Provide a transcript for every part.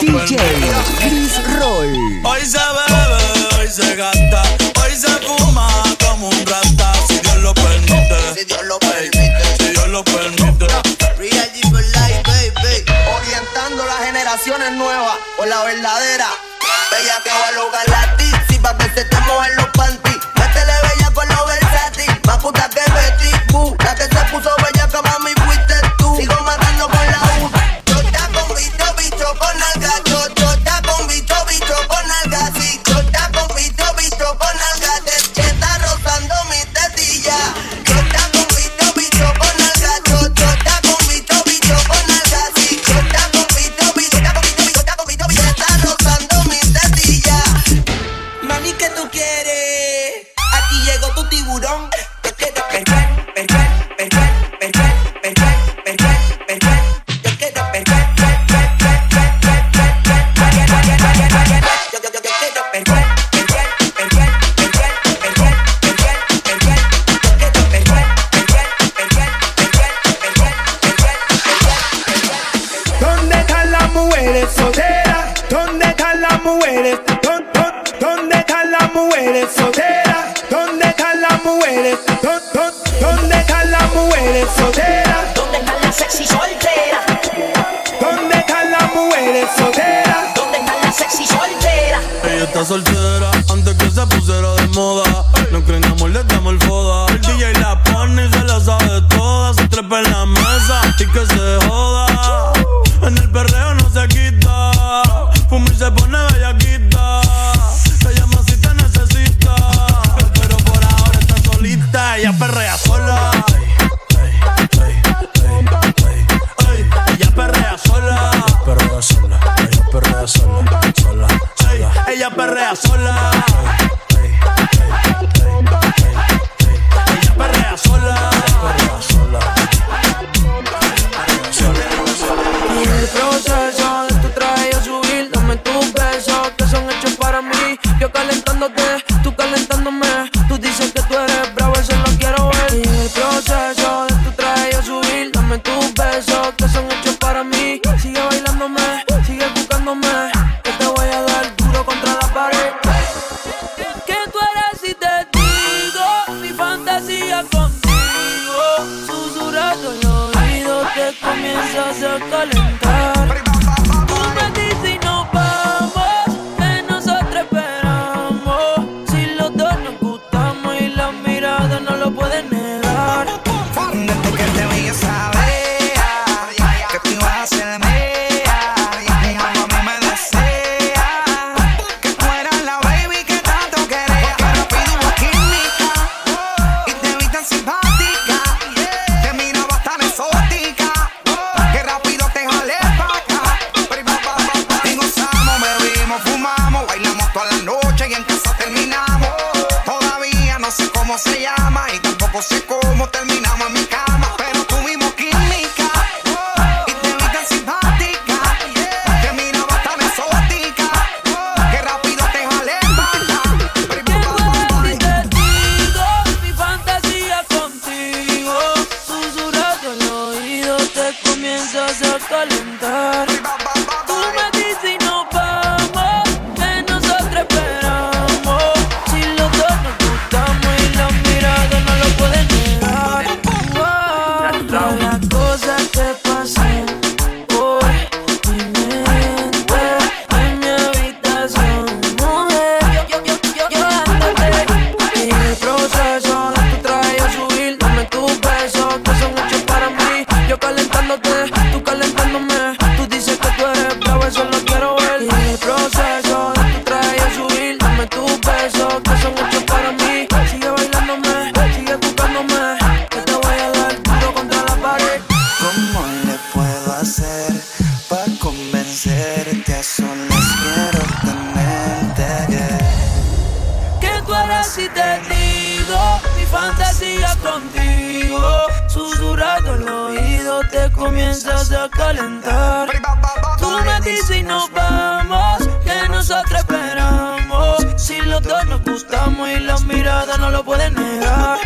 DJ. soltera antes que se pusiera de moda. contigo. Susurrado el oído te comienzas a calentar. Tú me dices y nos vamos, que nosotros esperamos. Si los dos nos gustamos y las miradas no lo pueden negar.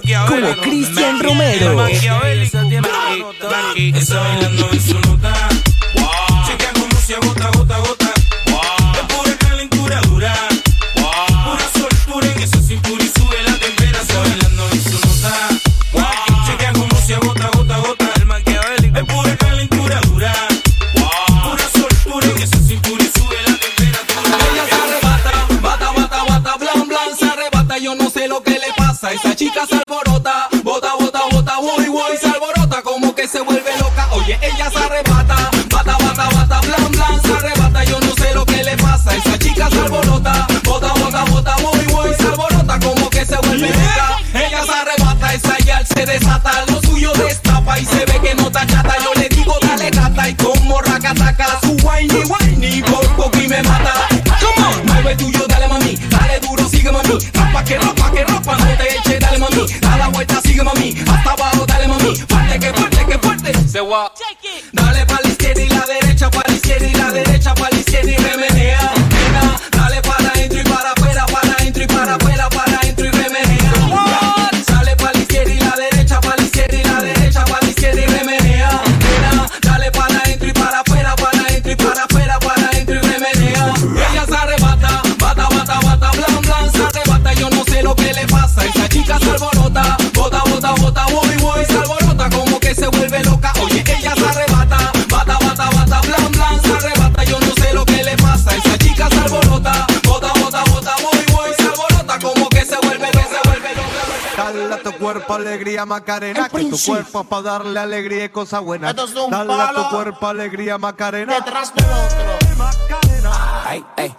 como Cristian Romero. Maquiavélico. Está bailando en su bota, bota, bota, bota, voy, voy, se alborota como que se vuelve loca. Oye, ella se arrebata, bata, bata, bata, blan, blan, se arrebata. Yo no sé lo que le pasa, esa chica se alborota, bota, bota, bota, voy, voy, se alborota como que se vuelve loca. Ella se arrebata, esa ya se desata, lo suyo destapa y se ve que no está chata. Yo le digo dale gata y como racataca, su whiny, whiny, por poco y me mata. Come on, mueve tuyo, dale mami, dale duro, sigue mami, pa' que no Say what? Take it. alegría Macarena, que tu cuerpo es para darle alegría y cosas buenas. Dale a tu cuerpo alegría Macarena. Detrás de otro. Ay, ay.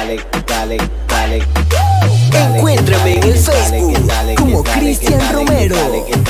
Dale, dale, dale. Encuéntrame en el Facebook como Cristian Romero. Dale, que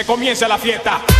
Que, comience la fiesta.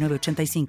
8985.